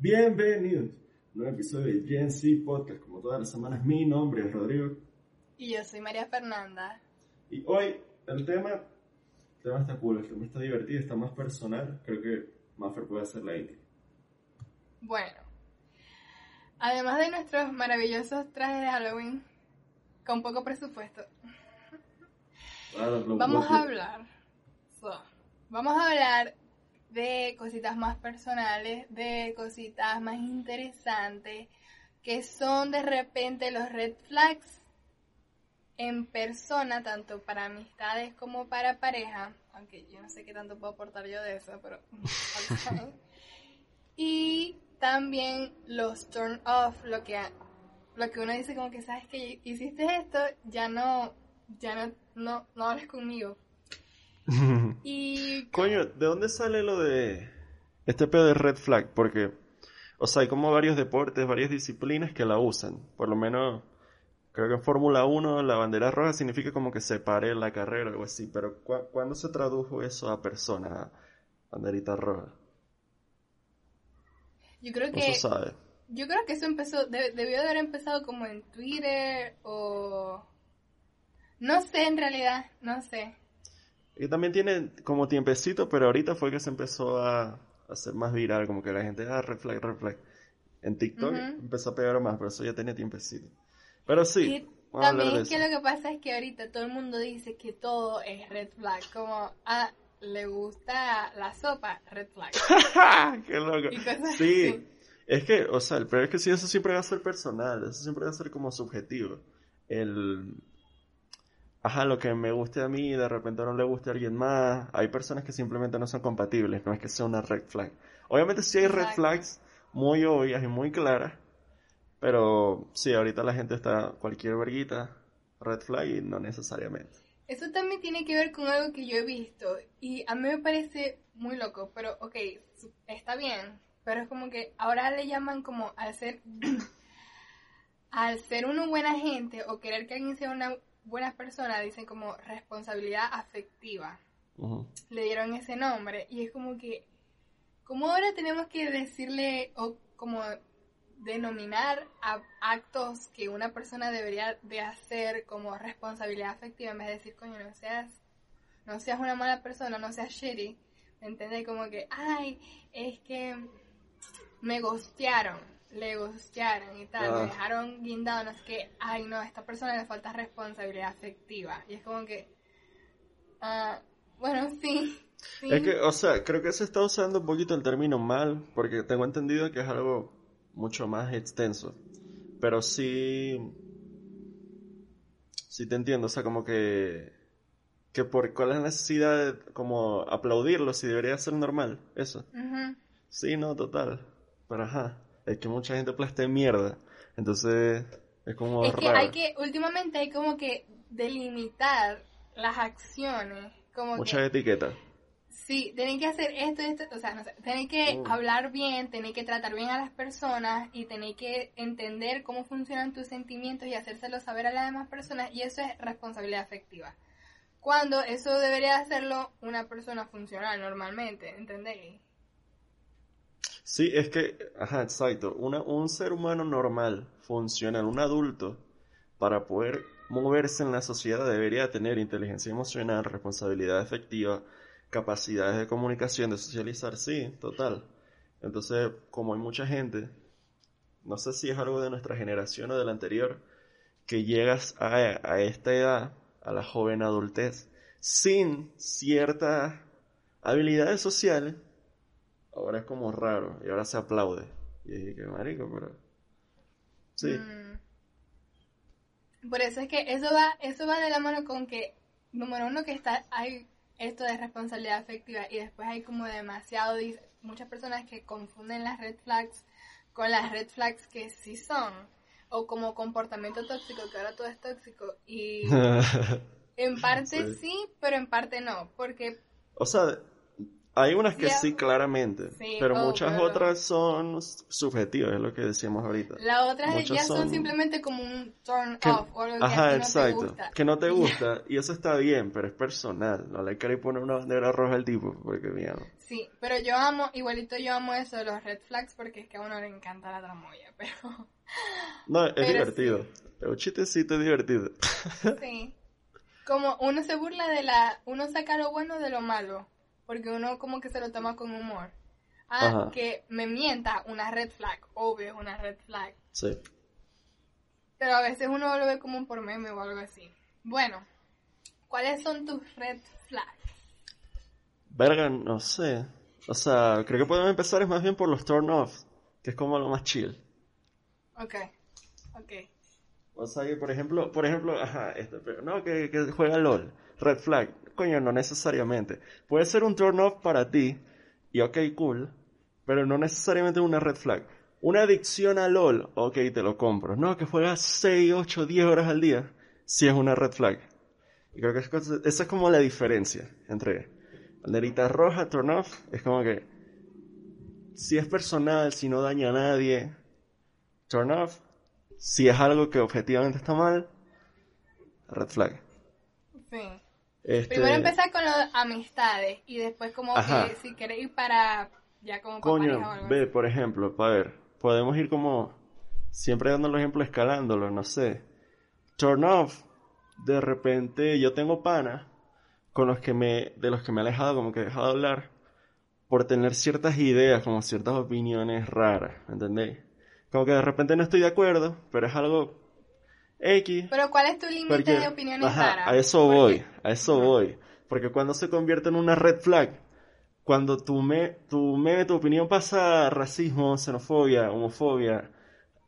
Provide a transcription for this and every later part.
Bienvenidos a un nuevo episodio de Gen Z Podcast. Como todas las semanas, mi nombre es Rodrigo. Y yo soy María Fernanda. Y hoy el tema, el tema está cool, el tema está divertido, está más personal. Creo que Maffer puede hacer la intro. Bueno, además de nuestros maravillosos trajes de Halloween, con poco presupuesto, Claro, vamos a hablar. so, vamos a hablar de cositas más personales, de cositas más interesantes, que son de repente los red flags en persona, tanto para amistades como para pareja, aunque yo no sé qué tanto puedo aportar yo de eso, pero... y también los turn off, lo que, lo que uno dice como que, ¿sabes que Hiciste esto, ya no, ya no, no, no hables conmigo. Y Coño, ¿de dónde sale lo de este pedo de red flag? Porque, o sea, hay como varios deportes, varias disciplinas que la usan. Por lo menos, creo que en Fórmula 1 la bandera roja significa como que se pare la carrera o algo así. Pero ¿cu- ¿cuándo se tradujo eso a persona? a Banderita roja. yo creo No que se sabe. Yo creo que eso empezó, de- debió de haber empezado como en Twitter o... No sé en realidad, no sé. Y también tiene como tiempecito, pero ahorita fue que se empezó a a hacer más viral, como que la gente, ah, red flag, red flag. En TikTok empezó a pegar más, pero eso ya tenía tiempecito. Pero sí, a también de es que lo que pasa es que ahorita todo el mundo dice que todo es red flag, como, ah, le gusta la sopa, red flag. ¡Qué loco! Sí, así. es que, o sea, el peor es que sí, eso siempre va a ser personal, eso siempre va a ser como subjetivo. El, ajá, lo que me guste a mí, de repente no le guste a alguien más. Hay personas que simplemente no son compatibles, no es que sea una red flag. Obviamente sí hay red Exacto. flags muy obvias y muy claras, pero sí, ahorita la gente está cualquier verguita, red flag y no necesariamente. Eso también tiene que ver con algo que yo he visto y a mí me parece muy loco, pero ok, está bien, pero es como que ahora le llaman como al ser al ser uno buena gente o querer que alguien sea una buena persona, dicen como responsabilidad afectiva. Le dieron ese nombre y es como que como ahora tenemos que decirle o como denominar a actos que una persona debería de hacer como responsabilidad afectiva en vez de decir, coño, no seas, no seas una mala persona, no seas shitty, ¿me entiendes? Como que, ay, es que me gostearon, le gostearon y tal, Ah. me dejaron guindado, no sé qué, ay, no, a esta persona le falta responsabilidad afectiva. Y es como que, ah, bueno, sí. sí. Es que, o sea, creo que se está usando un poquito el término mal, porque tengo entendido que es algo mucho más extenso. Pero sí, sí te entiendo, o sea, como que, que por cuál es la necesidad de como aplaudirlo si debería ser normal, eso. Sí, no, total. Pero ajá, es que mucha gente plastea mierda, entonces es como Es que hay que, últimamente hay como que delimitar las acciones, como Muchas que, etiquetas. sí, tienen que hacer esto y esto, o sea, no sé, tienen que Mm. hablar bien, tienen que tratar bien a las personas y tienen que entender cómo funcionan tus sentimientos y hacérselo saber a las demás personas y eso es responsabilidad afectiva. Cuando eso debería hacerlo una persona funcional normalmente, ¿entendéis? Sí, es que, ajá, exacto. Una, un ser humano normal, funcional, un adulto, para poder moverse en la sociedad debería tener inteligencia emocional, responsabilidad efectiva, capacidades de comunicación, de socializar, sí, total. Entonces, como hay mucha gente, no sé si es algo de nuestra generación o de la anterior, que llegas a, a esta edad, a la joven adultez, sin ciertas habilidades sociales, ahora es como raro y ahora se aplaude. Y dije que marico, pero... Sí, Mm. Por eso es que eso va, eso va de la mano con que, número uno, que está, hay esto de responsabilidad afectiva y después hay como demasiado, muchas personas que confunden las red flags con las red flags que sí son, o como comportamiento tóxico, que ahora todo es tóxico, y en parte Sí. sí, pero en parte no, porque o sea, Hay unas que Sí, sí, claramente, Sí, pero oh, muchas otras son subjetivas, es lo que decíamos ahorita. La otra Muchos ya son... son- simplemente como un turn Que- off o algo que Ajá, no exacto. te gusta. Que no te gusta, y eso está bien, pero es personal. No le queréis poner una bandera roja al tipo, porque mira. Sí, pero yo amo, igualito yo amo eso de los red flags porque es que a uno le encanta la tramoya, pero No, es Pero divertido. Es un chistecito divertido. sí. Como uno se burla de la, uno saca lo bueno de lo malo, porque uno como que se lo toma con humor. Ah, Ajá. que me mienta, una red flag, obvio es una red flag. Sí. Pero a veces uno lo ve como por meme o algo así. Bueno, ¿cuáles son tus red flags? Verga, no sé. O sea, creo que podemos empezar es más bien por los turn off, que es como lo más chill. Ok, ok. O sea, que por ejemplo, por ejemplo, ajá, este, pero no, que, que juega LOL. Red flag. Coño, no necesariamente. Puede ser un turn off para ti, y ok, cool, pero no necesariamente una red flag. Una adicción a LOL, ok, te lo compro. No, que juegas 6, 8, 10 horas al día, sí es una red flag. Y creo que esa es como la diferencia entre banderita roja, turn off, es como que si es personal, si no daña a nadie, turn off. Si es algo que objetivamente está mal, red flag. Sí. Este, Primero empezar con las amistades y después como Ajá. que si quieres ir para ya como para Coño, pareja o algo ve, por ejemplo, para ver, podemos ir como siempre dando el ejemplo escalándolo, no sé. Turn off, de repente yo tengo pana con los que me, de los que me he alejado, como que he dejado de hablar, por tener ciertas ideas, como ciertas opiniones raras, ¿me entendéis? Como que de repente no estoy de acuerdo, pero es algo X. Pero ¿cuál es tu límite de opiniones ajá, raras? a eso voy, a eso voy. Porque cuando se convierte en una red flag, cuando tu, me, tu meme, tu opinión pasa a racismo, xenofobia, homofobia,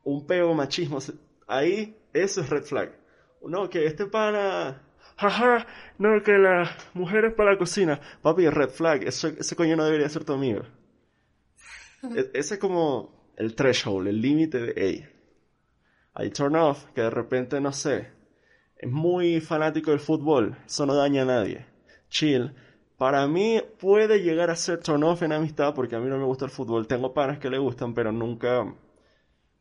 un peo, machismo, ahí eso es red flag. No, que este pana, jaja, no, que las mujeres para la cocina. Papi, red flag, eso, ese coño no debería ser tu amigo. E- ese es como el threshold, el límite de, hey, hay turn off, que de repente, no sé, es muy fanático del fútbol, eso no daña a nadie. Chill. Para mí puede llegar a ser turn off en amistad porque a mí no me gusta el fútbol. Tengo panas que le gustan, pero nunca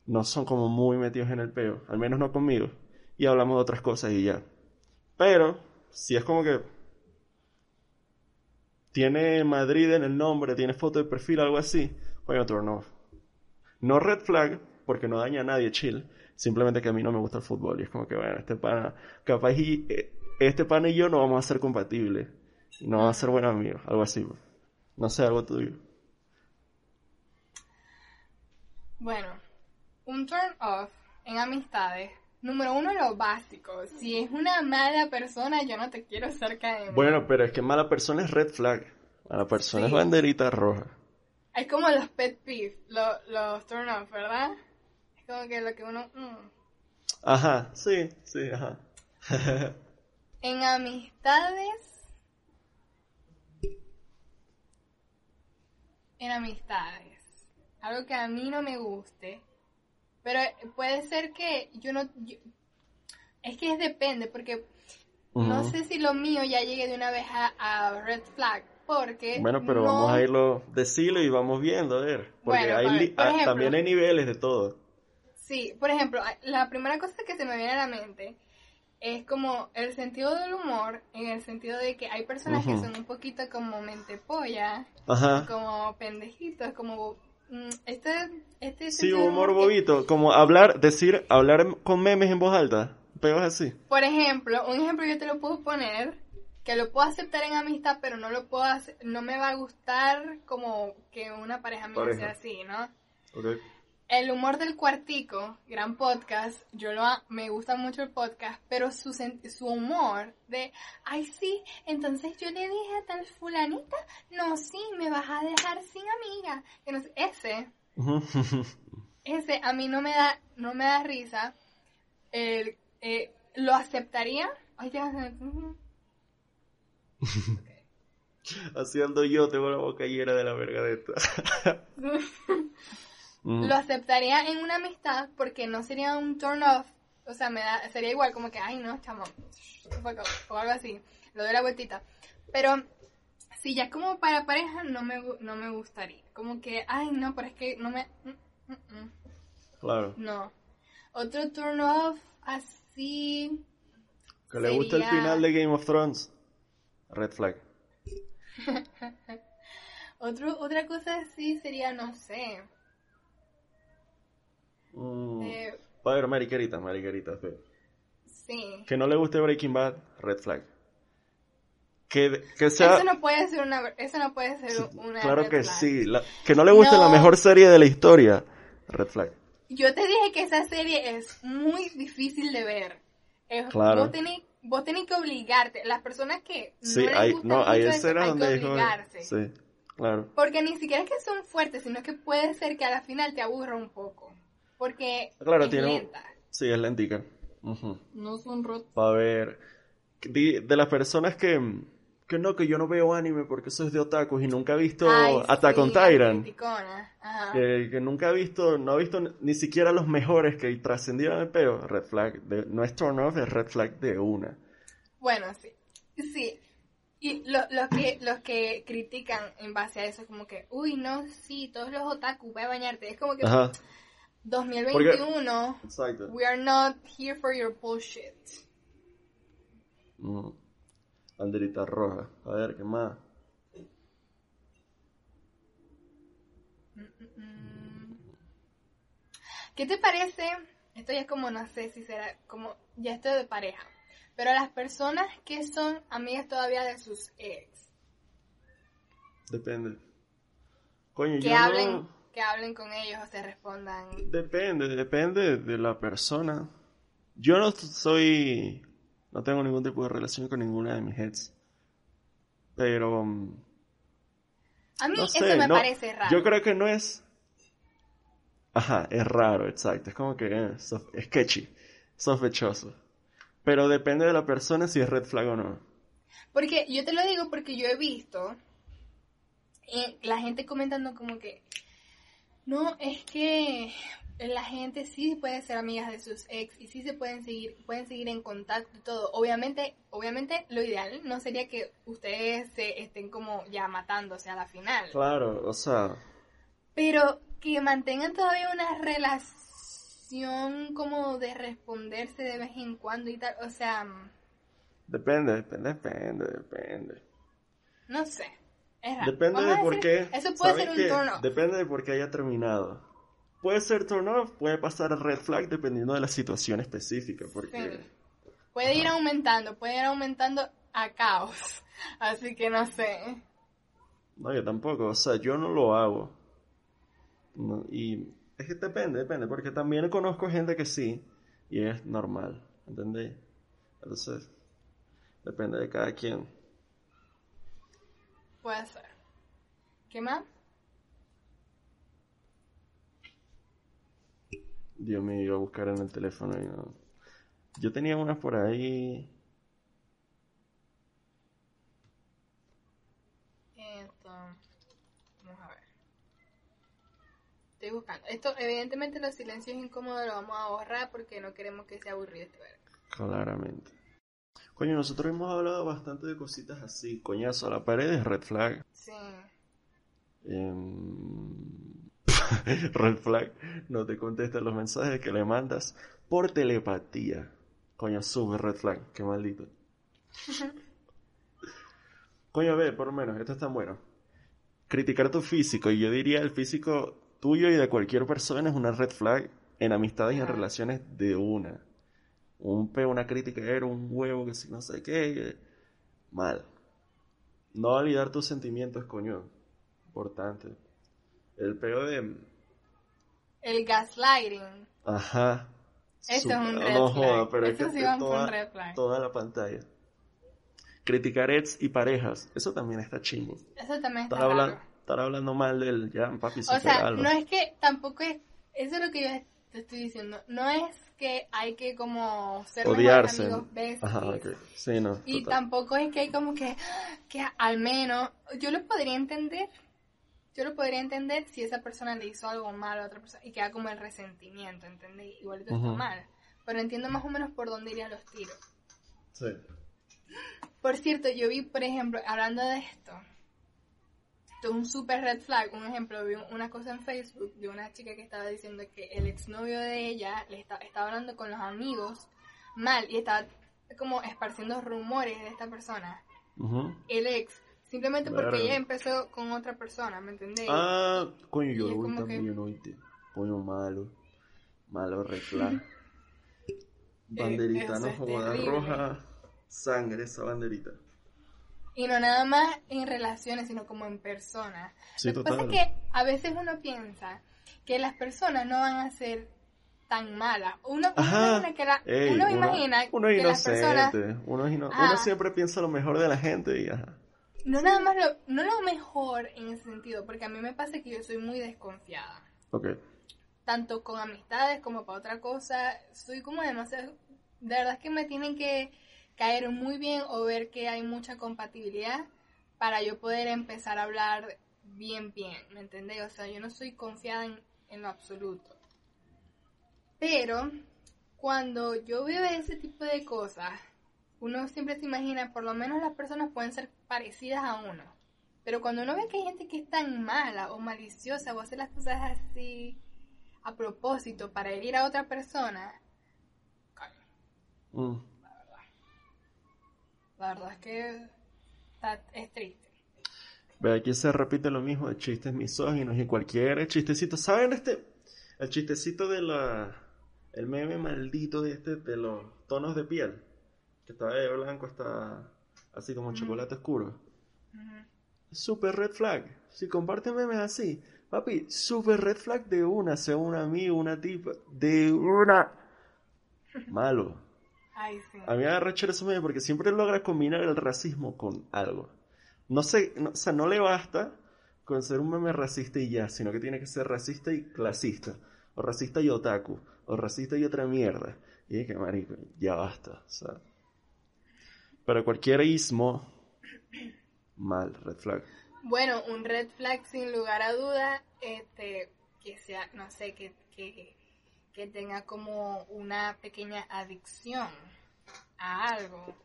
no son como muy metidos en el peo, al menos no conmigo. Y hablamos de otras cosas y ya. Pero si es como que tiene Madrid en el nombre, tiene foto de perfil, algo así, coño, turn off. No red flag, porque no daña a nadie, chill. Simplemente que a mí no me gusta el fútbol. Y es como que, bueno, este pana, capaz y eh, este pana y yo no vamos a ser compatibles. Y no vamos a ser buenos amigos, algo así. No sé, algo tuyo. Bueno, un turn off en amistades. Número uno, lo básico. Si es una mala persona, yo no te quiero cerca de mí. Bueno, pero es que mala persona es red flag. Mala persona es banderita roja. Es como los pet peeves, lo- los turn off, ¿verdad? Como que lo que uno... mm. Ajá, sí, sí, ajá. En amistades. En amistades. Algo que a mí no me guste. Pero puede ser que yo no. yo- es que es depende, porque no sé si lo mío ya llegue de una vez a, a red flag. Porque. Bueno, pero no- vamos a irlo, decirlo y vamos viendo, a ver. Porque Bueno, hay por ah, ejemplo. también hay niveles de todo. Sí, por ejemplo, la primera cosa que se me viene a la mente es como el sentido del humor, en el sentido de que hay personas que son un poquito como mente polla, Ajá. como pendejitos, como mm, este, este Sí, humor que- bobito, como hablar, decir, hablar con memes en voz alta, peos así. Por ejemplo, un ejemplo yo te lo puedo poner, que lo puedo aceptar en amistad, pero no lo puedo hacer, no me va a gustar como que una pareja Pareja. sea así, ¿no? Ok. El humor del cuartico, gran podcast, yo lo me gusta mucho el podcast, pero su, su humor de, ay sí, entonces yo le dije a tal fulanita, no sí, me vas a dejar sin amiga, sé, ese, ese a mí no me da, no me da risa, El- eh, lo aceptaría, ay ya. Haciendo yo, tengo la boca llena de la verga de. Mm. lo aceptaría en una amistad porque no sería un turn off. O sea, me da, sería igual como que, ay no, chamo, o algo así. Lo doy la vueltita. Pero Si ya como para pareja no me, no me gustaría. Como que, ay, no, pero es que no me... mm, mm. Claro. No. Otro turn off así... Que le gusta el final de Game of Thrones. Red flag. Otro, otra cosa así sería, no sé. Mm. eh, ver, mariqueritas, sí. Que no le guste Breaking Bad, red flag. Que, que sea... Eso no puede ser una... Eso no puede ser una... claro red que flag. sí. la- que no le guste No. la mejor serie de la historia, red flag. Yo te dije que esa serie es muy difícil de ver. Es- Claro. Vos tenés, vos tenés que obligarte. Las personas que no Sí, les hay, gusta no, hay escenas hay donde que obligarse. Sí, claro. Porque ni siquiera es que son fuertes, sino que puede ser que a la final te aburra un poco. Porque Claro, es tiene lenta. Sí, es lentica. Ujú. No son rotos. Pa' ver. De, de las personas que, que no, que yo no veo anime porque eso es de otakus y nunca he visto Attack on Titan. Que, que nunca ha visto, no ha visto ni- siquiera los mejores que trascendieron el peo. Red flag. De, no es turn off, es red flag de una. Bueno, sí. Sí. Y lo- los, que, los que critican en base a eso, como que, uy, no, sí, todos los otaku, ve a bañarte. Es como que Ajá, 2021, exacto. we are not here for your bullshit. Mm. Banderita roja. A ver, ¿qué más? ¿Qué te parece? Esto ya es como, no sé si será como, ya esto de pareja. Pero las personas que son amigas todavía de sus ex, Depende. Coño, que yo hablen, no... que hablen con ellos o se respondan. Depende, depende de la persona. Yo no soy... No tengo ningún tipo de relación con ninguna de mis heads. Pero... mm, A mí No eso sé, me no, parece raro. Yo creo que no es... Ajá, es raro, exacto. Es como que eh, sof- sketchy, sospechoso. Pero depende de la persona si es red flag o no. Porque yo te lo digo porque yo he visto eh, la gente comentando como que no, es que la gente sí puede ser amigas de sus ex y sí se pueden seguir, pueden seguir en contacto y todo. Obviamente, obviamente lo ideal no sería que ustedes se estén como ya matándose a la final. Claro, o sea, Pero que mantengan todavía una relación como de responderse de vez en cuando y tal. O sea, depende, depende, depende, depende. no sé. Es raro. Depende Vamos de por decir, qué. Eso puede ¿saben ser un qué? turn off. Depende de por qué haya terminado. Puede ser turn off, puede pasar a red flag dependiendo de la situación específica, porque... Sí. Puede ir aumentando, puede ir aumentando a caos. Así que no sé. No, yo tampoco, o sea, yo no lo hago. No, y es que depende, depende, porque también conozco gente que sí, y es normal, ¿entendéis? Entonces, depende de cada quien. Puede ser. ¿Qué más? Dios mío, iba a buscar en el teléfono y no. Yo tenía unas por ahí. Esto. Vamos a ver. Estoy buscando. Esto, evidentemente, los silencios incómodos lo vamos a borrar porque no queremos que sea aburrido este. Claramente. Coño, nosotros hemos hablado bastante de cositas así. Coñazo, a la pared es red flag. Sí. Em, red flag. No te contestan los mensajes que le mandas por telepatía. Coño, sube red flag. Qué maldito. Coño, a ver, por lo menos, esto está bueno. Criticar tu físico. Y yo diría el físico tuyo y de cualquier persona es una red flag en amistades y en relaciones de una. Un peo, una crítica, era un huevo, que si no sé qué. que- Mal. No validar tus sentimientos, coño. Importante. El peo de... El gaslighting. Ajá. Eso es un red no flag. joda, pero es Eso que sí por un toda, red flag. toda la pantalla. Criticar ex y parejas. Eso también está chingo. Eso también está Estar hablando, estar hablando mal del ya, papi, O sea, no es que tampoco es. Eso es lo que yo te estoy diciendo. No es que hay que como ser mejores Odiarse. amigos besties. Ajá, ok. Sí, no. Y total. tampoco es que hay como que, que al menos, yo lo podría entender, yo lo podría entender si esa persona le hizo algo malo a otra persona y queda como el resentimiento, ¿entendés? Igualito está Ujú. mal. Pero entiendo más o menos por dónde irían los tiros. Sí. Por cierto, yo vi, por ejemplo, hablando de esto, Esto es un super red flag. Un ejemplo, vi una cosa en Facebook de una chica que estaba diciendo que el exnovio de ella le está, estaba hablando con los amigos mal y estaba como esparciendo rumores de esta persona. El ex. Simplemente porque ella empezó con otra persona, ¿me entendéis? Ah, coño, yo lo también, que- yo no oíste. Coño, malo. Malo, red flag. Banderita, eso no es joda, roja. Sangre esa banderita. Y no nada más en relaciones, sino como en personas. Sí, Lo que pasa es que a veces uno piensa que las personas no van a ser tan malas. Uno, uno Ajá. imagina que la- Ey, uno imagina uno que las personas. Uno, es ino- uno siempre piensa lo mejor de la gente y ajá. no nada más lo, no lo mejor en ese sentido, porque a mí me pasa que yo soy muy desconfiada. Ok. tanto con amistades como para otra cosa. Soy como demasiado... De verdad es que me tienen que caer muy bien o ver que hay mucha compatibilidad para yo poder empezar a hablar bien, bien, ¿me entendés? O sea, yo no soy confiada en, lo absoluto. Pero cuando yo veo ese tipo de cosas, uno siempre se imagina, por lo menos las personas pueden ser parecidas a uno. Pero cuando uno ve que hay gente que es tan mala o maliciosa o hace las cosas así a propósito para herir a otra persona, Mm. La verdad es que está- es triste. Ve, aquí se repite lo mismo de chistes misóginos y cualquier chistecito. ¿Saben este? El chistecito de la... El meme maldito de este de los tonos de piel. Que está de blanco, está así como chocolate oscuro. Super red flag. Si comparten memes así, papi, super red flag de una, sea un amigo, una tipa, de una. Malo. Ay, sí. A mí me agarra chévere esos memes porque siempre logra combinar el racismo con algo. No sé, no- o sea, no le basta con ser un meme racista y ya, sino que tiene que ser racista y clasista. O racista y otaku. O racista y otra mierda. Y es que, marico, ya basta. O sea. Pero cualquier ismo, mal, red flag. Bueno, un red flag sin lugar a duda, este, que sea, no sé, que, que, que tenga como una pequeña adicción a algo.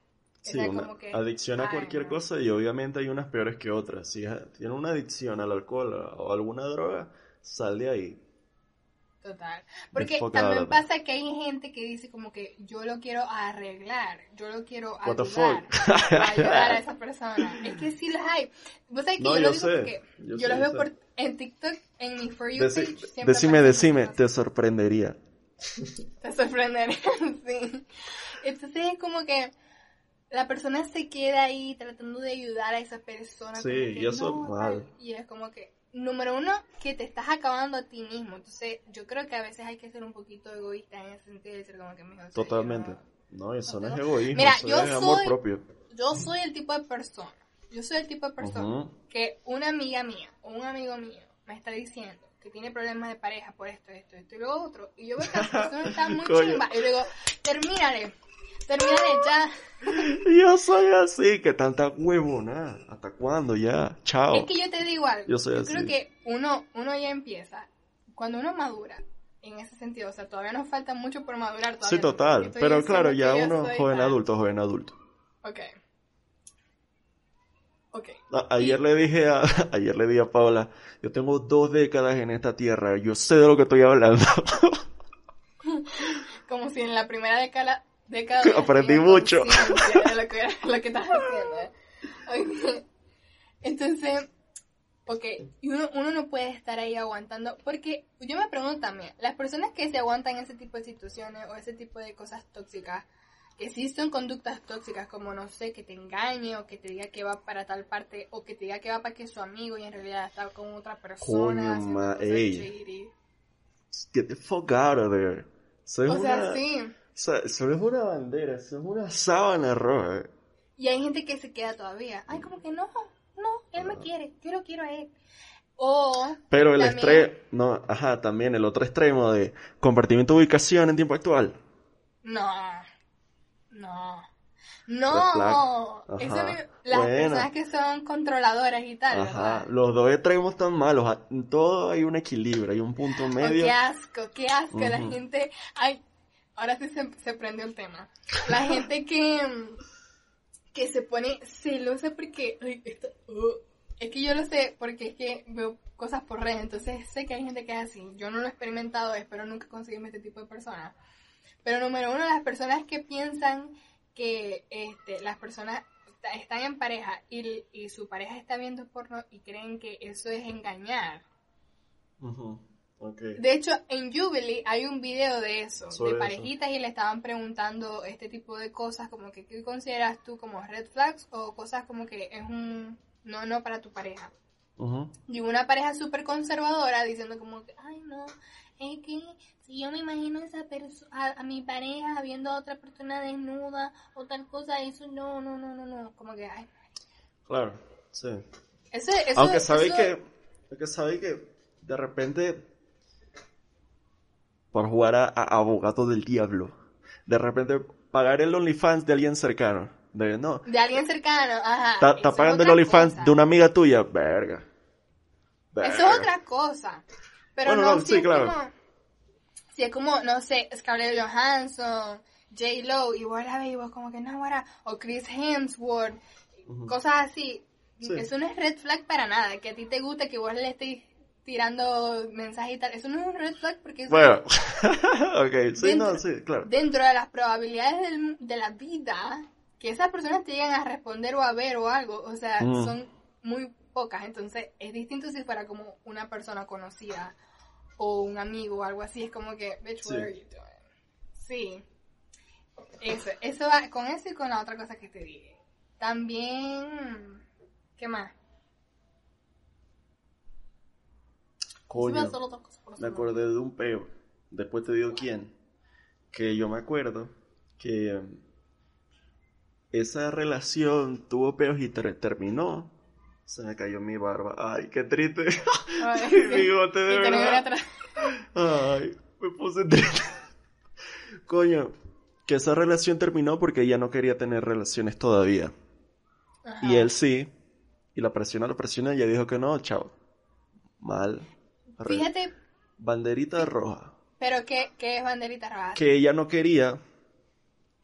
Sí, sea una como que, adicción a ay, cualquier no. cosa y obviamente hay unas peores que otras. Si tiene una adicción al alcohol o alguna droga, sal de ahí. Total. Porque también pasa que hay gente que dice como que yo lo quiero arreglar, yo lo quiero What the ayudar, ayudar a esa persona. Es que sí los hay. Vos sabés que No, yo, yo lo digo sé, porque yo los veo por, en TikTok, en mi For You Deci- page. siempre decime, decime, te sorprendería. Te sorprendería, sí. Entonces es como que la persona se queda ahí tratando de ayudar a esa persona. Sí, y eso "No, mal. tal". Y es como que, número uno, que te estás acabando a ti mismo. Entonces yo creo que a veces hay que ser un poquito egoísta en ese sentido de decir como que, yo Totalmente. no- No, eso no es egoísmo, Mira, eso yo es amor soy- propio. yo soy el tipo de persona, yo soy el tipo de persona que una amiga mía o un amigo mío me está diciendo que tiene problemas de pareja por esto, esto, esto y lo otro, y yo veo que la persona está muy chimba, y le digo, termínale, termínale ya. Yo soy así, que tanta huevona. ¿Hasta cuándo ya? Chao. Es que yo te digo algo, Yo soy así. creo que uno, uno ya empieza, cuando uno madura, en ese sentido, o sea, todavía nos falta mucho por madurar todavía. Sí, total. Pero claro, ya uno joven tal. adulto, joven adulto. Ok. Ok. A- ayer le dije a, ayer le dije a Paula, yo tengo dos décadas en esta tierra, yo sé de lo que estoy hablando. Como si en la primera década, década Aprendí tenía mucho. de lo que, lo que estás haciendo. Ok. Entonces, ok, y uno, uno no puede estar ahí aguantando, porque yo me pregunto también, las personas que se aguantan ese tipo de situaciones o ese tipo de cosas tóxicas, que sí son conductas tóxicas, como no sé, que te engañe o que te diga que va para tal parte o que te diga que va para que es su amigo y en realidad está con otra persona. Coño, ma- ey. Get the fuck out of there. Es O sea, una, sí. Sea, eso no es una bandera, eso es una sábana roja. Y hay gente que se queda todavía. Ay, como que no, no, él me quiere, yo lo quiero a él. O. Pero el también- extremo, no, ajá, también el otro extremo de compartimiento de ubicación en tiempo actual. No, no, no. Eso las Bueno. personas que son controladoras y tal, Ajá, ¿verdad? los dos extremos están malos, todo hay un equilibrio, hay un punto Oh, medio. qué asco, qué asco. La Ujú. gente. Ay, ahora sí se, se prendió el tema. La gente que. que se pone celosa porque. Ay, esto, uh, es que yo lo sé porque es que veo cosas por redes, entonces sé que hay gente que es así. Yo no lo he experimentado, espero nunca conseguirme este tipo de personas. Pero número uno, las personas que piensan que este, las personas está- están en pareja y, y su pareja está viendo porno y creen que eso es engañar. De hecho, en Jubilee hay un video de eso, Sobre de eso. parejitas y le estaban preguntando este tipo de cosas, como que ¿qué consideras tú como red flags o cosas como que es un no no para tu pareja? Ujú. Y una pareja súper conservadora diciendo como que, ay no, es que si yo me imagino a, esa a, a mi pareja viendo a otra persona desnuda o tal cosa, eso no, no, no, no, no, como que, ay, Claro, sí. eso, eso, Aunque sabéis eso- que, aunque sabéis que de repente, por jugar a, a abogado del diablo, de repente pagar el OnlyFans de alguien cercano, de no, De alguien cercano, ajá. está eso está es pagando el OnlyFans de una amiga tuya, verga. Eso Verga. es otra cosa. Pero Bueno, no, no, si es como, si es como, no sé, Scarlett Johansson, J. Lo, y vos la ves y vos como que no, ahora, o Chris Hemsworth, cosas así. Sí. Eso no es red flag para nada. Que a ti te guste que vos le estés tirando mensajes y tal. Eso no es un red flag porque eso Bueno, ok, sí, Dentro- no, sí, claro. dentro de las probabilidades del- de la vida que esas personas te lleguen a responder o a ver o algo, o sea, Mm. son muy pocas, entonces es distinto si fuera como una persona conocida o un amigo o algo así, es como que, bitch, Sí. what are you doing? Sí. Eso, eso va con eso y con la otra cosa que te dije. También, ¿qué más? Coño. Me acordé de un peo. Después te digo quién. Que yo me acuerdo que em, esa relación tuvo peos y ter- terminó. Se me cayó mi barba. Ay, qué triste. Ay, Mi sí. bigote de Y tenés verdad. una atrás. Ay, me puse triste. Coño, que esa relación terminó porque ella no quería tener relaciones todavía. Ajá. Y él sí. Y la presiona, la presiona y ella dijo que no, chao. Mal. Fíjate, Banderita roja. pero ¿qué, qué es banderita roja? que ella no quería,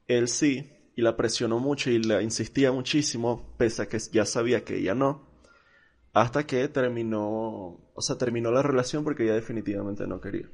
él sí, y la presionó mucho y la insistía muchísimo, pese a que ya sabía que ella no, hasta que terminó, o sea, terminó la relación porque ella definitivamente no quería.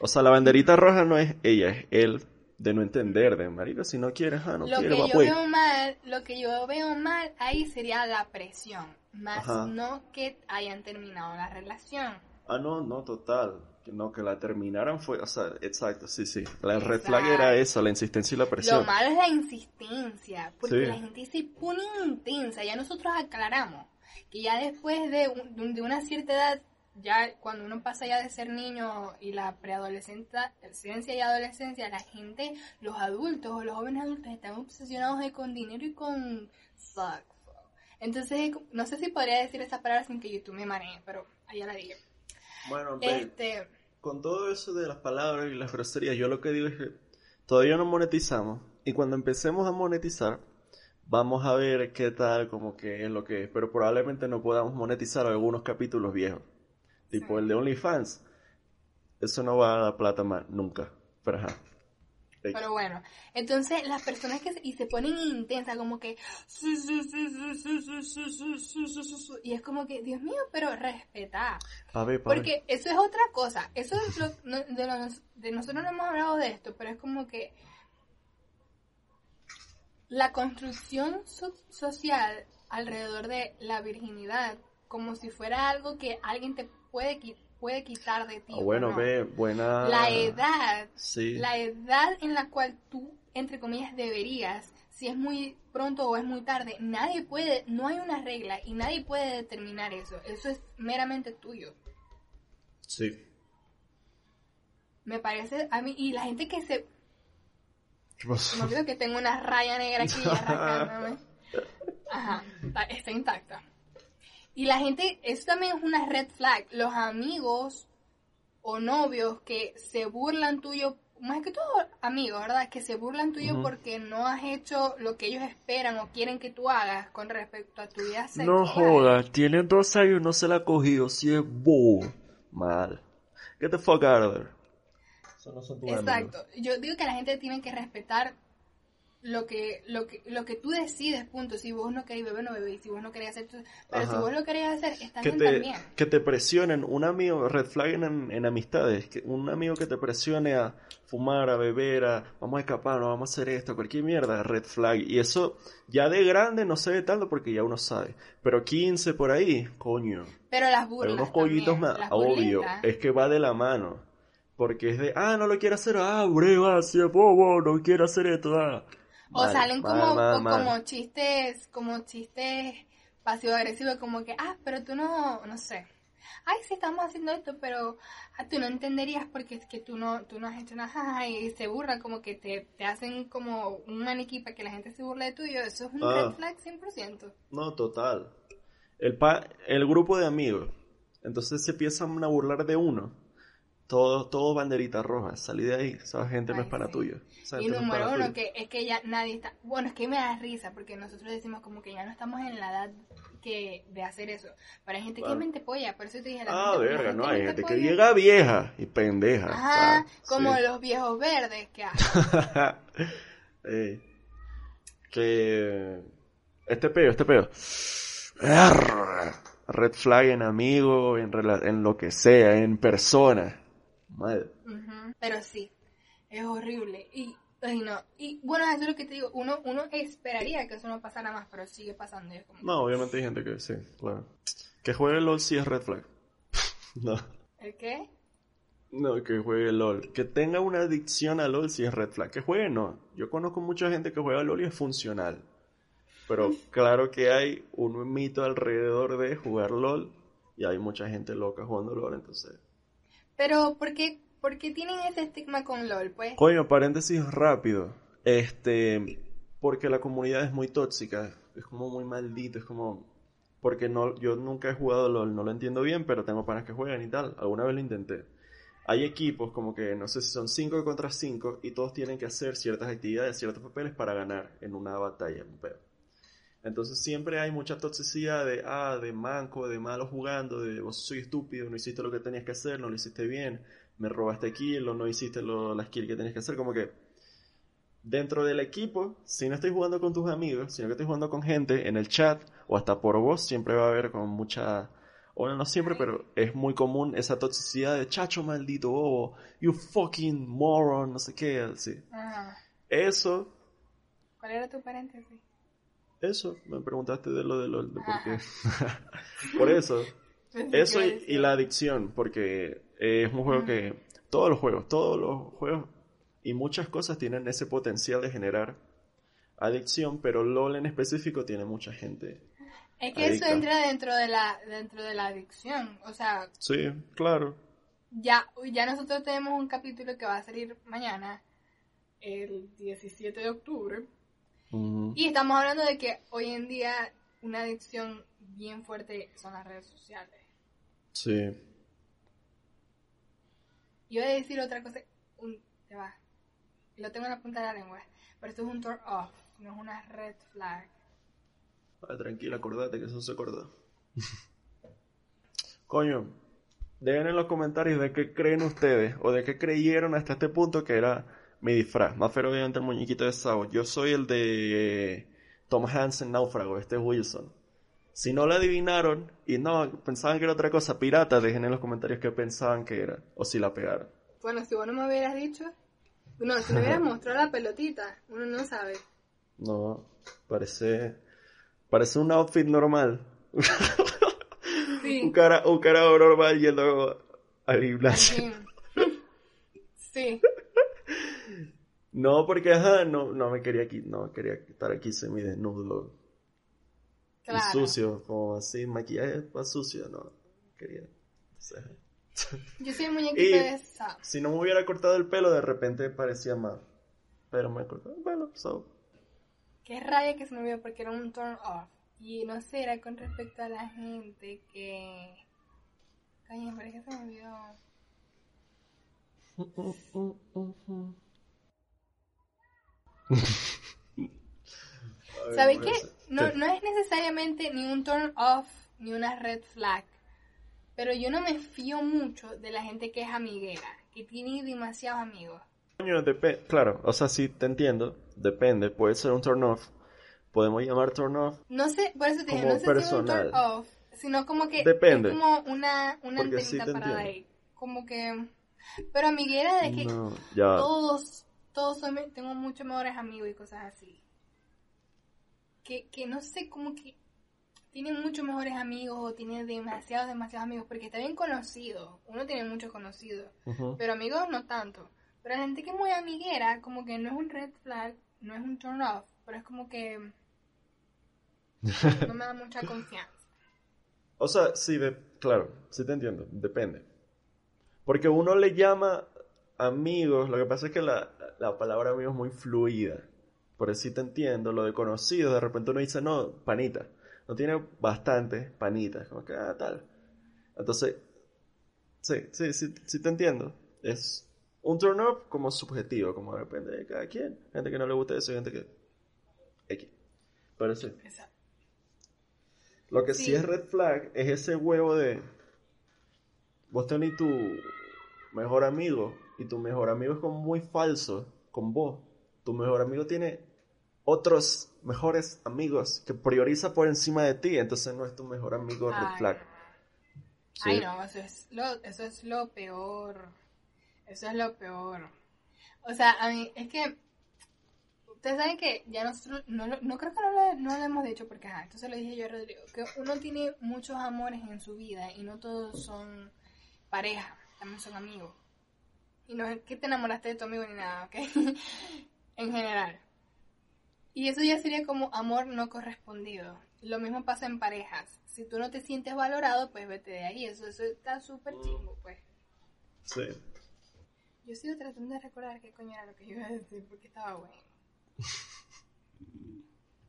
O sea, la banderita roja no es ella, es él de no entender, de marica, si no quieres, ah, no lo quiere, que yo pues. veo mal, lo que yo veo mal ahí sería la presión, más Ajá. no que hayan terminado la relación. Ah, no, no, total. Que no, que la terminaran fue, o sea, exacto, sí, sí. La red flag era eso, la insistencia y la presión. Lo malo es la insistencia, porque Sí. la gente se pone intensa. Ya nosotros aclaramos que ya después de, un- de una cierta edad, ya cuando uno pasa ya de ser niño y la preadolescencia adolescencia y adolescencia, la gente, los adultos o los jóvenes adultos están obsesionados con dinero y con sexo. Entonces, no sé si podría decir esa palabra sin que YouTube me maree, pero allá la dije. Bueno, Este, con todo eso de las palabras y las groserías, yo lo que digo es que todavía no monetizamos. Y cuando empecemos a monetizar, vamos a ver qué tal, como que es lo que es. Pero probablemente no podamos monetizar algunos capítulos viejos. Tipo Sí. el de OnlyFans. Eso no va a dar plata más, nunca. Pero ajá. Pero bueno, entonces las personas que se, y se ponen intensas, como que. Y es como que, Dios mío, pero respetá. Porque eso es otra cosa. Eso lo, de, de nosotros no hemos hablado de esto, pero es como que. La construcción social alrededor de la virginidad, como si fuera algo que alguien te puede quitar puede quitar de ti. Ah, bueno, no. ve, buena. La edad Sí. la edad en la cual tú, entre comillas, deberías, si es muy pronto o es muy tarde, nadie puede, no hay una regla y nadie puede determinar eso. Eso es meramente tuyo. Sí. Me parece a mí, y la gente que se, ¿Qué pasó? me olvido que tengo una raya negra aquí. Ajá, está, está intacta. Y la gente, eso también es una red flag. Los amigos o novios que se burlan tuyo, más que todo amigos, ¿verdad? Que se burlan tuyo porque no has hecho lo que ellos esperan o quieren que tú hagas con respecto a tu vida sexual. No jodas, tiene dos años y no se la ha cogido, si es bobo. Mal. Get the fuck out of there. Eso no son tus amigos. Exacto. Yo digo que la gente tiene que respetar lo que, lo que, lo que tú decides, punto. Si vos no querés beber, no bebés. Si vos no querés hacer, pero si vos lo querés hacer, está que bien te, también. que te presionen, un amigo, red flag en, en amistades, que un amigo que te presione a fumar, a beber, a vamos a escaparnos, vamos a hacer esto, cualquier mierda, red flag. Y eso ya de grande no se ve tanto porque ya uno sabe. Pero 15 por ahí, coño. Pero las burlas unos collitos más, obvio, es que va de la mano. Porque es de, ah, no lo quiere hacer, ah, breva, si bobo, no quiere hacer esto, ah. O salen como, mal, o mal. como chistes, como chistes pasivo-agresivos, como que, ah, pero tú no, no sé. Ay, sí, estamos haciendo esto, pero ah, tú no entenderías porque es que tú no, tú no has hecho nada. Y se burlan, como que te, te hacen como un maniquí para que la gente se burle de tuyo. Eso es un Ah. red flag 100%. No, total. El, pa el grupo de amigos. Entonces se empiezan a burlar de uno. Todo, todo banderita roja. Salí de ahí. Esa gente no es para sí. Y no número para uno, que es que ya nadie está... Bueno, es que me da risa porque nosotros decimos como que ya no estamos en la edad que de hacer eso. Pero hay gente que es mente polla, por eso te dije la Ah, mente- verga, no. Hay gente que llega vieja y pendeja. Ajá, como Sí. los viejos verdes que hay. Eh, que este peo, este peo. Arr, Red flag en amigo, en, en lo que sea, en persona. Madre. Ujú, Pero sí, es horrible. Y, ay, no. Y bueno, eso es lo que te digo. Uno, uno esperaría que eso no pasara más, pero sigue pasando. como- No, obviamente hay gente que sí, claro. Que juegue LOL sí es red flag. no, ¿El qué? no, que juegue LOL. Que tenga una adicción a LOL sí es red flag. Que juegue no. Yo conozco mucha gente que juega LOL y es funcional. Pero claro que hay un mito alrededor de jugar LOL y hay mucha gente loca jugando LOL, entonces... Pero, ¿por qué, por qué tienen ese estigma con LOL, pues? Coño, paréntesis rápido. Este, porque la comunidad es muy tóxica, es como muy maldito, es como porque no yo nunca he jugado LOL, no lo entiendo bien, pero tengo panas que juegan y tal. Alguna vez lo intenté. Hay equipos como que no sé si son 5 contra 5 y todos tienen que hacer ciertas actividades, ciertos papeles para ganar en una batalla, un. Entonces siempre hay mucha toxicidad de, ah, de manco, de malo jugando, de vos soy estúpido, no hiciste lo que tenías que hacer, no lo hiciste bien, me robaste kill o no hiciste lo, las kills que tenías que hacer, como que dentro del equipo, si no estoy jugando con tus amigos, sino que estoy jugando con gente en el chat o hasta por voz, siempre va a haber como mucha, o no siempre, pero es muy común esa toxicidad de chacho maldito bobo, you fucking moron, no sé qué, así. Ajá. Eso ¿Cuál era tu paréntesis? Eso, me preguntaste de lo de LOL, de por qué. Ajá. por eso, eso y, la adicción, porque es un juego que todos los juegos, todos los juegos y muchas cosas tienen ese potencial de generar adicción, pero LOL en específico tiene mucha gente. Es que adicta. eso entra dentro de la dentro de la adicción. O sea, Sí, claro. ya, ya nosotros tenemos un capítulo que va a salir mañana, el 17 de octubre. Y estamos hablando de que hoy en día una adicción bien fuerte son las redes sociales. Sí. Y voy a decir otra cosa, un, te va, lo tengo en la punta de la lengua, pero esto es un turn off, no es una red flag. Ah, tranquila, acordate que eso se acordó. Coño, dejen en los comentarios de qué creen ustedes o de qué creyeron hasta este punto que era mi disfraz. Más pero obviamente el muñequito de Sao. Yo soy el de eh, Tom Hanks en Náufrago, este es Wilson. Si no lo adivinaron y no pensaban que era otra cosa pirata, dejen en los comentarios qué pensaban que era o si la pegaron. Bueno, si vos no me hubieras dicho, no, si me hubieras mostrado la pelotita, uno no sabe. No, parece parece un outfit normal. Sí. un cara un cara normal yendo al gimnasio. Sí. No, porque ajá, no, no me quería aquí, no quería estar aquí semidesnudo y Claro. sucio, como así, maquillaje más sucio, no quería. o sea, Yo soy Y- de esa. si no me hubiera cortado el pelo, de repente parecía más. Pero me cortó el pelo, so. Qué raya que se me olvidó porque era un turn off. Y no sé, era con respecto a la gente que. Coño, parece que se me olvidó. ¿Sabéis qué? No, no es necesariamente ni un turn off ni una red flag. Pero yo no me fío mucho de la gente que es amiguera, que tiene demasiados amigos. Claro, o sea, sí te entiendo, depende, puede ser un turn off, podemos llamar turn off, No sé, por eso te no sé si es un turn off, sino como que Depende. es como una, una sí antenita parada entiendo. ahí. Como que... Pero amiguera de que no, ya, todos, todos son, tengo muchos mejores amigos y cosas así. Que, que no sé, como que tienen muchos mejores amigos o tienen demasiados, demasiados amigos, porque está bien conocido. Uno tiene muchos conocidos, pero amigos no tanto. Pero la gente que es muy amiguera, como que no es un red flag, no es un turn off, pero es como que no me da mucha confianza. O sea, sí, de, claro, sí te entiendo, depende. Porque uno le llama amigos, lo que pasa es que la, la palabra amigo es muy fluida. Por eso sí te entiendo, lo de conocidos, de repente uno dice, no, panita. No tiene bastantes panitas, como que, ah, tal. Entonces, sí, sí, sí, sí te entiendo. Es un turn up como subjetivo, como depende de cada quien. Gente que no le gusta eso, gente que... X. Pero sí. Exacto. Lo que sí. Sí. es red flag es ese huevo de vos tenés tu mejor amigo y tu mejor amigo es como muy falso con vos. Tu mejor amigo tiene otros mejores amigos que prioriza por encima de ti, entonces no es tu mejor amigo red Ay, flag. Sí. Ay, no, eso es, lo, eso es lo peor. Eso es lo peor. O sea, a mí, es que. Ustedes saben que ya nosotros. No, no creo que no lo, no lo hemos dicho porque, ajá, esto se lo dije yo a Rodrigo. Que uno tiene muchos amores en su vida y no todos son pareja, también son amigos. Y no es que te enamoraste de tu amigo ni nada, ¿ok? en general. Y eso ya sería como amor no correspondido. Lo mismo pasa en parejas. Si tú no te sientes valorado, pues vete de ahí. Eso, eso está súper chingo, pues. Sí. Yo sigo tratando de recordar qué coño era lo que yo iba a decir porque estaba bueno.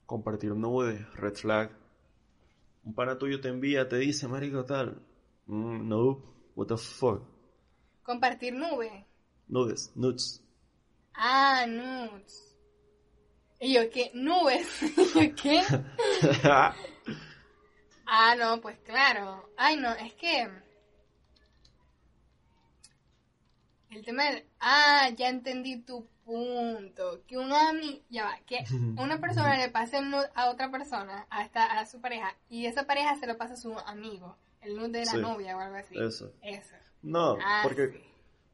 Compartir nudes, red flag. Un pana tuyo te envía, te dice, marico, tal. Mm, no, what the fuck. Compartir nube. Nudes, nudes. Ah, nudes. Y yo, ¿qué? Nubes. Y yo, ¿qué? Ah, no, pues claro. Ay, no, es que... El tema del... Ah, ya entendí tu punto. Que un ami... Ya va, que una persona le pase el nude a otra persona, a, esta, a su pareja, y esa pareja se lo pasa a su amigo. El nude de la Sí, novia o algo así. Eso. Eso. No, Ah, porque sí.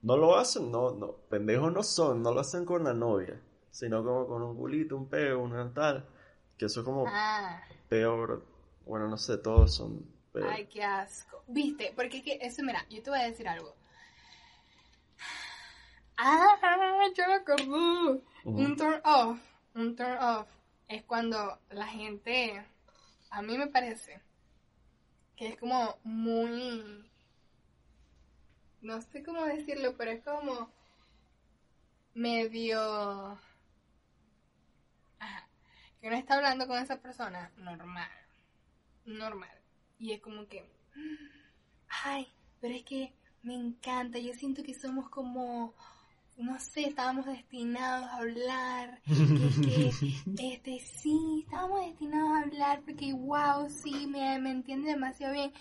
no lo hacen, no, no, pendejos no son, no lo hacen con la novia, sino como con un culito, un peo, una tal, que eso es como Ah, peor, bueno, no sé, todos son peor. ay, qué asco. ¿Viste? Porque es que eso, mira, yo te voy a decir algo. Ah, yo me acordé. Un turn off, un turn off es cuando la gente, a mí me parece que es como muy, no sé cómo decirlo, pero es como medio, ajá, que uno está hablando con esa persona normal, normal, y es como que, ay, pero es que me encanta, yo siento que somos como, no sé, estábamos destinados a hablar, que, que, este, sí, estábamos destinados a hablar porque, wow, sí, me, me entiende demasiado bien.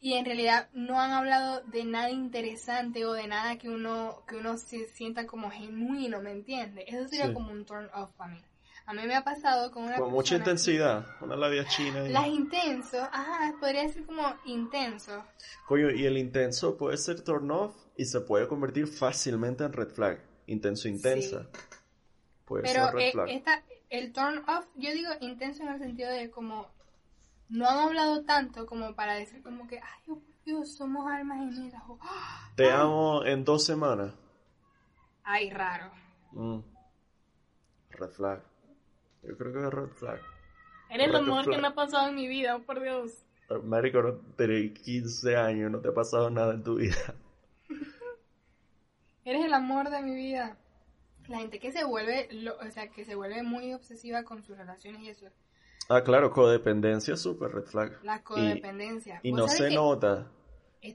Y en realidad no han hablado de nada interesante o de nada que uno, que uno se sienta como genuino, ¿me entiende? Eso sería Sí. como un turn off para mí. A mí me ha pasado con una Con mucha intensidad, una labia china. y- Las intensos, ajá, podría ser como intenso. Coño, y el intenso puede ser turn off y se puede convertir fácilmente en red flag. Intenso, intensa. Puede Pero ser red eh, flag. esta, el turn off, yo digo intenso en el sentido de como no han hablado tanto como para decir como que, ay, oh, por Dios, somos almas gemelas. o, "Ah, Te ay". amo en dos semanas. Ay, raro. Mm. Red flag. Yo creo que es red flag. Eres el amor que me ha pasado en mi vida, oh, por Dios. Marico, no tenés 15 años, no te ha pasado nada en tu vida. Eres el amor de mi vida. La gente que se vuelve, lo- o sea, que se vuelve muy obsesiva con sus relaciones y eso, Ah, claro, codependencia es súper red flag. la codependencia. Y ¿Vos no se nota.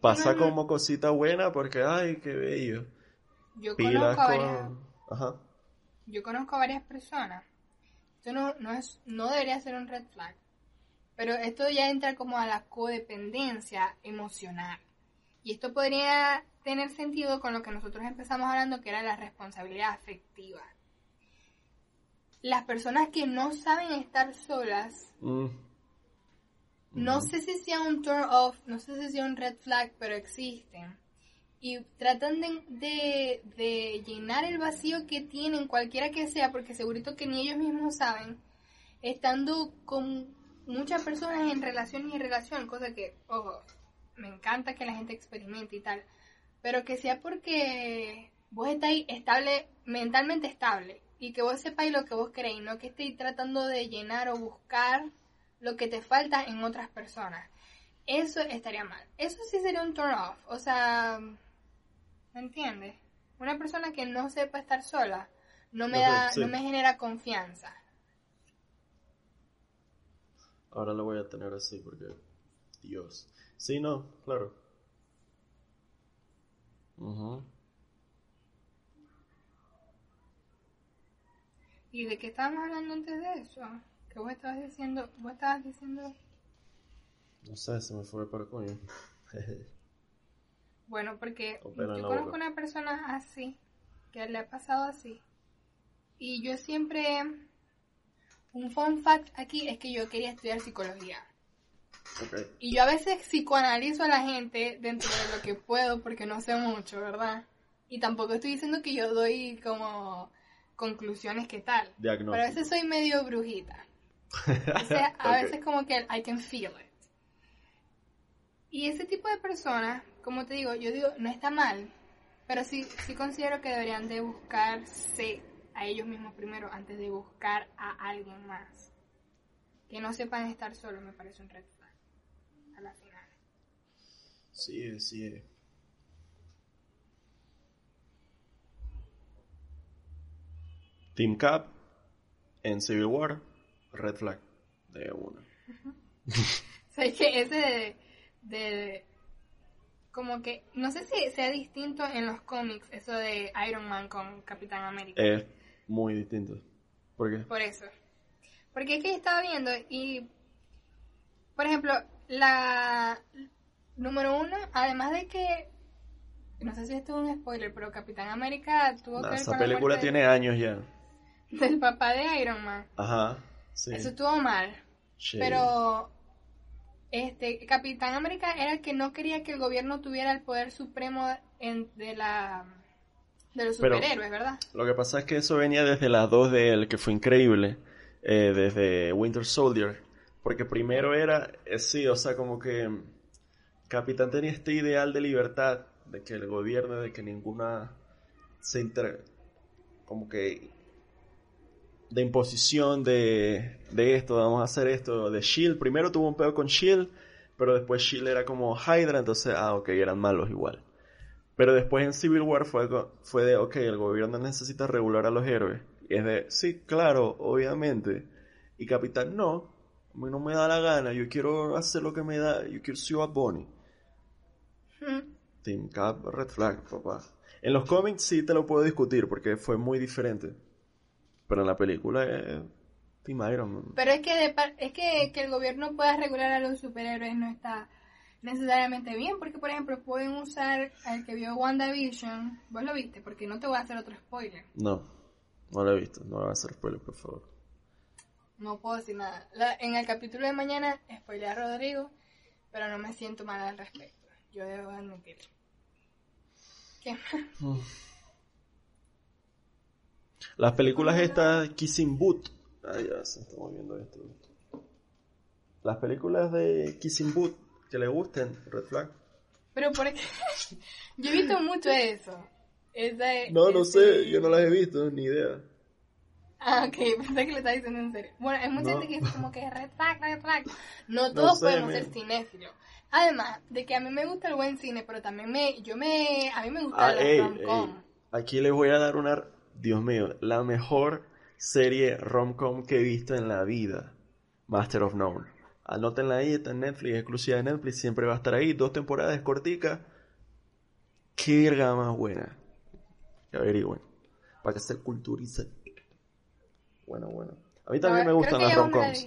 Pasa no como cosita buena porque, ay, qué bello. Yo Pilas conozco a varias, con... Ajá. yo conozco a varias personas. Esto no, no es, no debería ser un red flag. Pero esto ya entra como a la codependencia emocional. Y esto podría tener sentido con lo que nosotros empezamos hablando, que era la responsabilidad afectiva. Las personas que no saben estar solas, Mm. no Ujú. sé si sea un turn off, no sé si sea un red flag, pero existen. Y tratan de, de, de llenar el vacío que tienen, cualquiera que sea, porque segurito que ni ellos mismos saben, estando con muchas personas en relación y en relación, cosa que, ojo, me encanta que la gente experimente y tal, pero que sea porque vos estáis estable, mentalmente estable, y que vos sepáis lo que vos queréis, no que estéis tratando de llenar o buscar lo que te falta en otras personas. Eso estaría mal. Eso sí sería un turn off. O sea, ¿me entiendes? Una persona que no sepa estar sola no me da, sí. no me genera confianza. Ahora lo voy a tener así porque... Dios. Sí, no, claro. Ujú. ¿Y de qué estábamos hablando antes de eso? Que vos estabas diciendo, vos estabas diciendo, No sé, se me fue para coño. bueno, porque Opera yo conozco boca. una persona así, que le ha pasado así. Y yo siempre, un fun fact aquí es que yo quería estudiar psicología. ok. Y yo a veces psicoanalizo a la gente dentro de lo que puedo porque no sé mucho, ¿verdad? Y tampoco estoy diciendo que yo doy como conclusiones que tal. Pero a Diagnóstico. veces soy medio brujita. O sea, a veces como que I can feel it. Y ese tipo de personas, como te digo, yo digo, no está mal, pero sí, sí considero que deberían de buscarse a ellos mismos primero antes de buscar a alguien más. Que no sepan estar solos me parece un red flag. A la final. Sí, sí. Team Cap en Civil War, Red Flag de una. O sea, es que ese de, de- Como que... No sé si sea distinto en los cómics eso de Iron Man con Capitán América. Es muy distinto. ¿Por qué? Por eso. Porque es que estaba viendo y... Por ejemplo, la... Número uno, además de que... No sé si esto es un spoiler, pero Capitán América tuvo que ver esa con película tiene años ya. Del papá de Iron Man. Ajá. Sí. Eso estuvo mal. Shady. Pero este Capitán América era el que no quería que el gobierno tuviera el poder supremo en- de la de los Pero- superhéroes, ¿verdad? Lo que pasa es que eso venía desde las dos de él, que fue increíble, eh, desde Winter Soldier, porque primero era, eh, sí, o sea, como que mm, Capitán tenía este ideal de libertad, de que el gobierno, de que ninguna se inter... como que de imposición de, de esto, vamos a hacer esto, de Shield, primero tuvo un pedo con Shield, pero después Shield era como Hydra, entonces, ah, ok, eran malos igual. Pero después en Civil War fue, fue de, ok, el gobierno necesita regular a los héroes. Y es de, sí, claro, obviamente. Y Capitán, no, a mí no me da la gana, yo quiero hacer lo que me da, yo quiero ser Bad Bunny. Mm. Team Cap, Red Flag, papá. En los cómics sí te lo puedo discutir porque fue muy diferente. Pero en la película es Team Iron Man. Pero es que de par- es que, que el gobierno pueda regular a los superhéroes no está necesariamente bien, porque por ejemplo pueden usar al que vio WandaVision, vos lo viste, porque no te voy a hacer otro spoiler, No, no lo he visto, no va a hacer spoiler, por favor. no puedo decir nada. La- en el capítulo de mañana spoileé a Rodrigo, pero no me siento mal al respecto, yo debo admitirlo. ¿Qué más? Las películas estas, Kissing Boot. Ah, ya se está moviendo esto. Las películas de Kissing Boot que le gusten, Red Flag. Pero por qué? yo he visto mucho eso. Ese- No, no ese- sé, yo no las he visto, ni idea. Ah, ok, pensé que le estaba diciendo en serio. Bueno, hay mucha No. gente que dice como que red flag, red flag. No todos sé, podemos men. ser cinéfilos. Además, de que a mí me gusta el buen cine, pero también me, yo me, a mí me gusta Ah, ey, rom-com. Aquí les voy a dar una, Dios mío, la mejor serie rom-com que he visto en la vida. Master of None. Anótenla ahí, está en Netflix, exclusiva de Netflix, siempre va a estar ahí. Dos temporadas corticas. Qué verga más buena. Que averigüen. Para que se culturicen. Bueno, bueno. A mí también me gustan las rom-coms.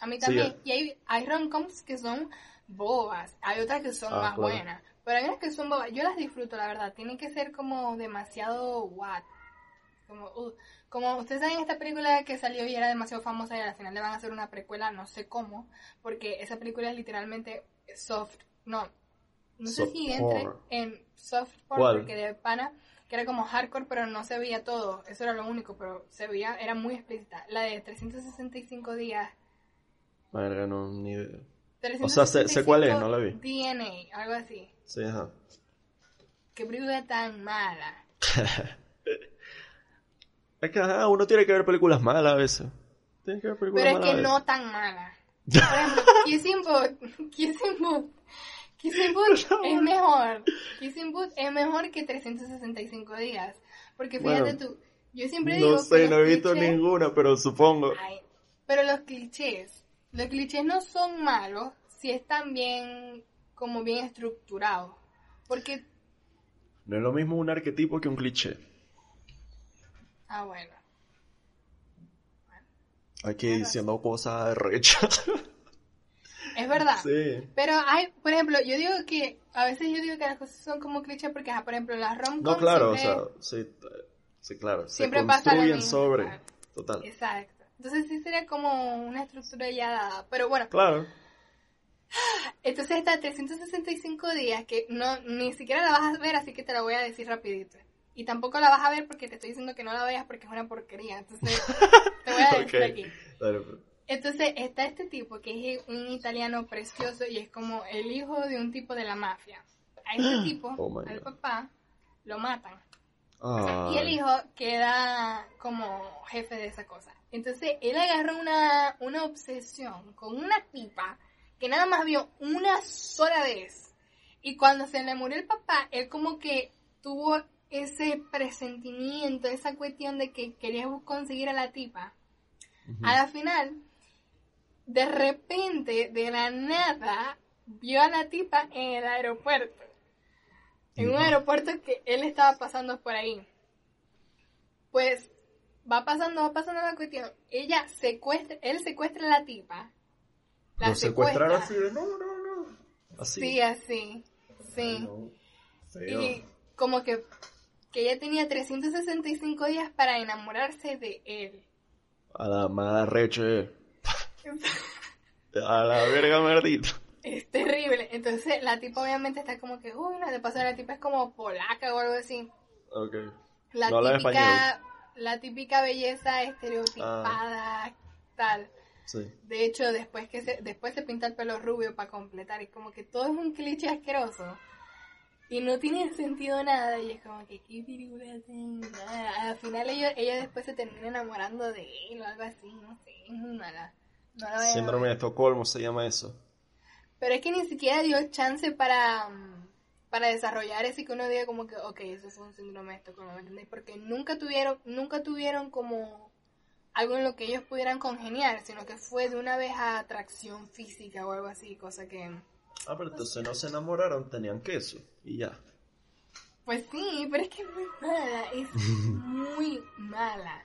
A mí también. y hay, hay rom-coms que son bobas, hay otras que son Ah, más claro. buenas. Pero hay unas que son bobas. Yo las disfruto, la verdad. Tienen que ser como demasiado what. Como, uh, como ustedes saben esta película que salió y era demasiado famosa y al final le van a hacer una precuela, no sé cómo, porque esa película es literalmente soft, no, no sé si entre porn. en soft porn ¿Cuál? porque de pana que era como hardcore pero no se veía todo, eso era lo único, pero se veía, era muy explícita, la de 365 días. Verga, no, ni idea. 365 O sea, sé- sé cuál es, no la vi. DNA, algo así. Sí, ajá. Qué película tan mala. Es que ajá, uno tiene que ver películas malas a veces. Tiene que ver películas Pero es malas. que a no tan mala. Por ejemplo, Kissing Booth, Kissing Booth, Kissing Booth es mejor. Kissing Booth es mejor que 365 días. Porque fíjate Bueno, tú, yo siempre digo No que sé, no he visto clichés- ninguna, pero supongo. Ay, pero los clichés, los clichés no son malos si están bien, como bien estructurados. Porque, No es lo mismo un arquetipo que un cliché. Ah bueno, Aquí Tienes diciendo cosas rechas. es verdad. sí. Pero hay, por ejemplo, yo digo que, a veces yo digo que las cosas son como clichés porque, por ejemplo, las rom No, claro, o sea, sí, sí, claro. Se Siempre pasa lo construyen mismo, sobre. claro. Total. Exacto. Entonces sí sería como una estructura ya dada. Pero bueno, Claro. entonces está 365 días que no ni siquiera la vas a ver, así que te la voy a decir rapidito. Y tampoco la vas a ver porque te estoy diciendo que no la veas porque es una porquería. Entonces te voy a decir aquí. Dale, pues. Entonces está este tipo que es un italiano precioso y es como el hijo de un tipo de la mafia. A este tipo, Oh al papá, lo matan. Y el hijo queda como jefe de esa cosa. Entonces él agarró una, una obsesión con una tipa que nada más vio una sola vez. Y cuando se le murió el papá, él como que tuvo ese presentimiento, esa cuestión de que quería conseguir a la tipa. A la final, de repente, de la nada, vio a la tipa en el aeropuerto. En un aeropuerto que él estaba pasando por ahí. Pues va pasando, va pasando la cuestión. Ella secuestra, él secuestra a la tipa. La Lo secuestra. así de no, no, no. Así. Sí, así. Sí. Ay, no. Feo. Y como que, que ella tenía 365 días para enamorarse de él. A la madre reche. A la verga maldita. Es terrible. Entonces la tipa obviamente está como que, uy, no, de paso la tipa es como polaca o algo así. Ok. La No típica, la típica belleza estereotipada, tal. Sí. De hecho, después que se, después se pinta el pelo rubio para completar, y como que todo es un cliché asqueroso. Y no tiene sentido nada, y es como que, ¿qué película mala? Al final ella, ella después se termina enamorando de él o algo así, no sé, es. No la vayan a Síndrome de Estocolmo se llama eso. Pero es que ni siquiera dio chance para, mm, para desarrollar ese que uno diga como que, ok, eso fue un síndrome de Estocolmo, ¿me entendés? Porque nunca tuvieron, nunca tuvieron como algo en lo que ellos pudieran congeniar, sino que fue de una vez a atracción física o algo así, cosa que, Ah, pero entonces no se enamoraron, tenían queso. Y ya. pues sí, pero es que es muy mala, es muy mala.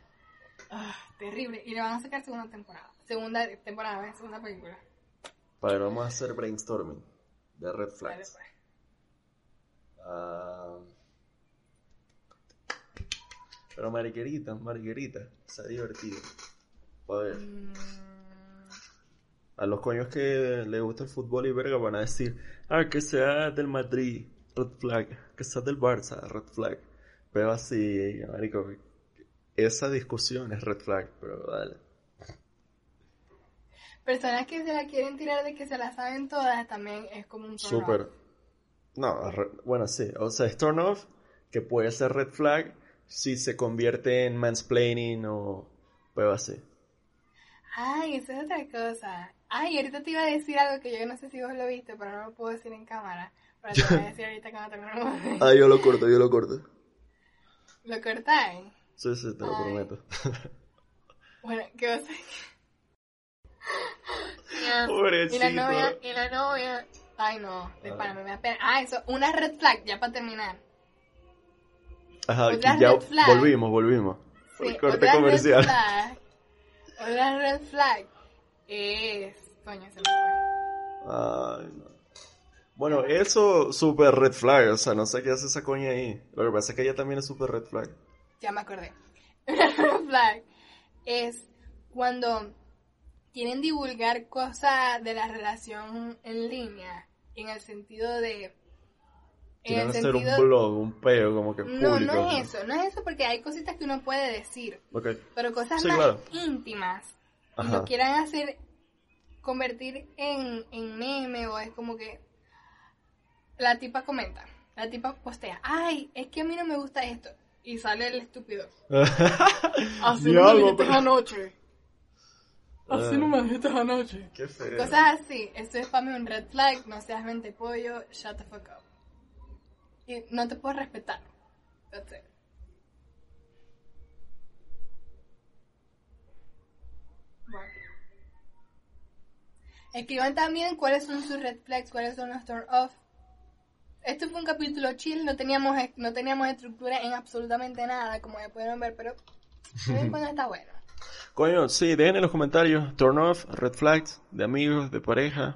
Ah, terrible. Y le van a sacar segunda temporada. Segunda temporada, ¿eh? segunda película. Para vamos a hacer brainstorming de red flags. pues. Ah, pero Marguerita, Marguerita, está divertido. A ver, Mm, a los coños que les gusta el fútbol y verga van a decir, ah, que sea del Madrid, red flag, que sea del Barça, red flag. Pero así, marico, esa discusión es red flag, pero dale. Personas que se la quieren tirar de que se la saben todas también es como un turn Súper. off. No, re- bueno, sí. O sea, es turn off, que puede ser red flag si se convierte en mansplaining o pero así. Ay, eso es otra cosa. Ay, ahorita te iba a decir algo que yo no sé si vos lo viste, pero no lo puedo decir en cámara. Pero te voy a decir ahorita cuando terminemos. Ah, yo lo corto, yo lo corto. ¿Lo cortáis? Sí, sí, te lo Ay. prometo. Bueno, ¿qué vas a decir? Y Pobrecito. la novia, y la novia. Ay, no, de pana, me da pena. Ah, eso, una red flag, ya para terminar. Ajá, Otra ya red flag. volvimos, volvimos. Sí, Corte otra comercial. Red flag, otra red flag es. Coño, se me fue. Ay, no. Bueno, eso super red flag, o sea, no sé qué hace esa coña ahí. Lo que pasa es que ella también es super red flag. Ya me acordé. Una red flag es cuando quieren divulgar cosas de la relación en línea, en el sentido de... En Quieren hacer sentido... un blog, un peo, como que público. No, no es eso, no es eso porque hay cositas que uno puede decir, pero cosas Sí, más claro. íntimas y lo quieran hacer convertir en, en meme o es como que la tipa comenta, la tipa postea, ay, es que a mí no me gusta esto y sale el estúpido. Así no me dijiste anoche. Así no me dijiste anoche. Qué feo. Cosas así, eso es para mí un red flag, no seas mente pollo, shut the fuck up. Y no te puedo respetar. That's it. Bueno. Escriban también cuáles son sus red flags, cuáles son los turn off. Este fue un capítulo chill, no teníamos, no teníamos estructura en absolutamente nada, como ya pudieron ver, pero cuando está bueno. Coño, sí, dejen en los comentarios turn off, red flags, de amigos, de pareja.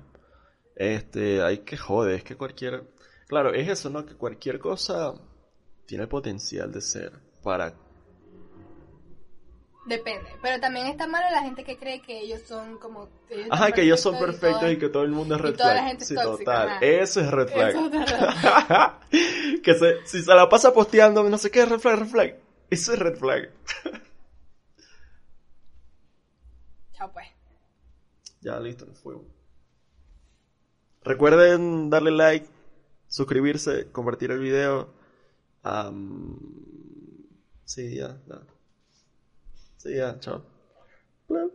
Este, hay que joder, es que cualquier... Claro, es eso, ¿no? Que cualquier cosa tiene el potencial de ser para... Depende, pero también está malo la gente que cree que ellos son como... ellos Ajá, que ellos son perfectos todo- y que todo el mundo es y red toda la flag. es sí, tóxica, total. Eso es red flag. Eso es que se, si se la pasa posteando, no sé qué, red flag, red flag. Eso es red flag. Chao pues. Ya, listo, nos fuimos. Recuerden darle like, suscribirse, compartir el video. Am, sí, ya, ya. Sí, ya, chao. Bla.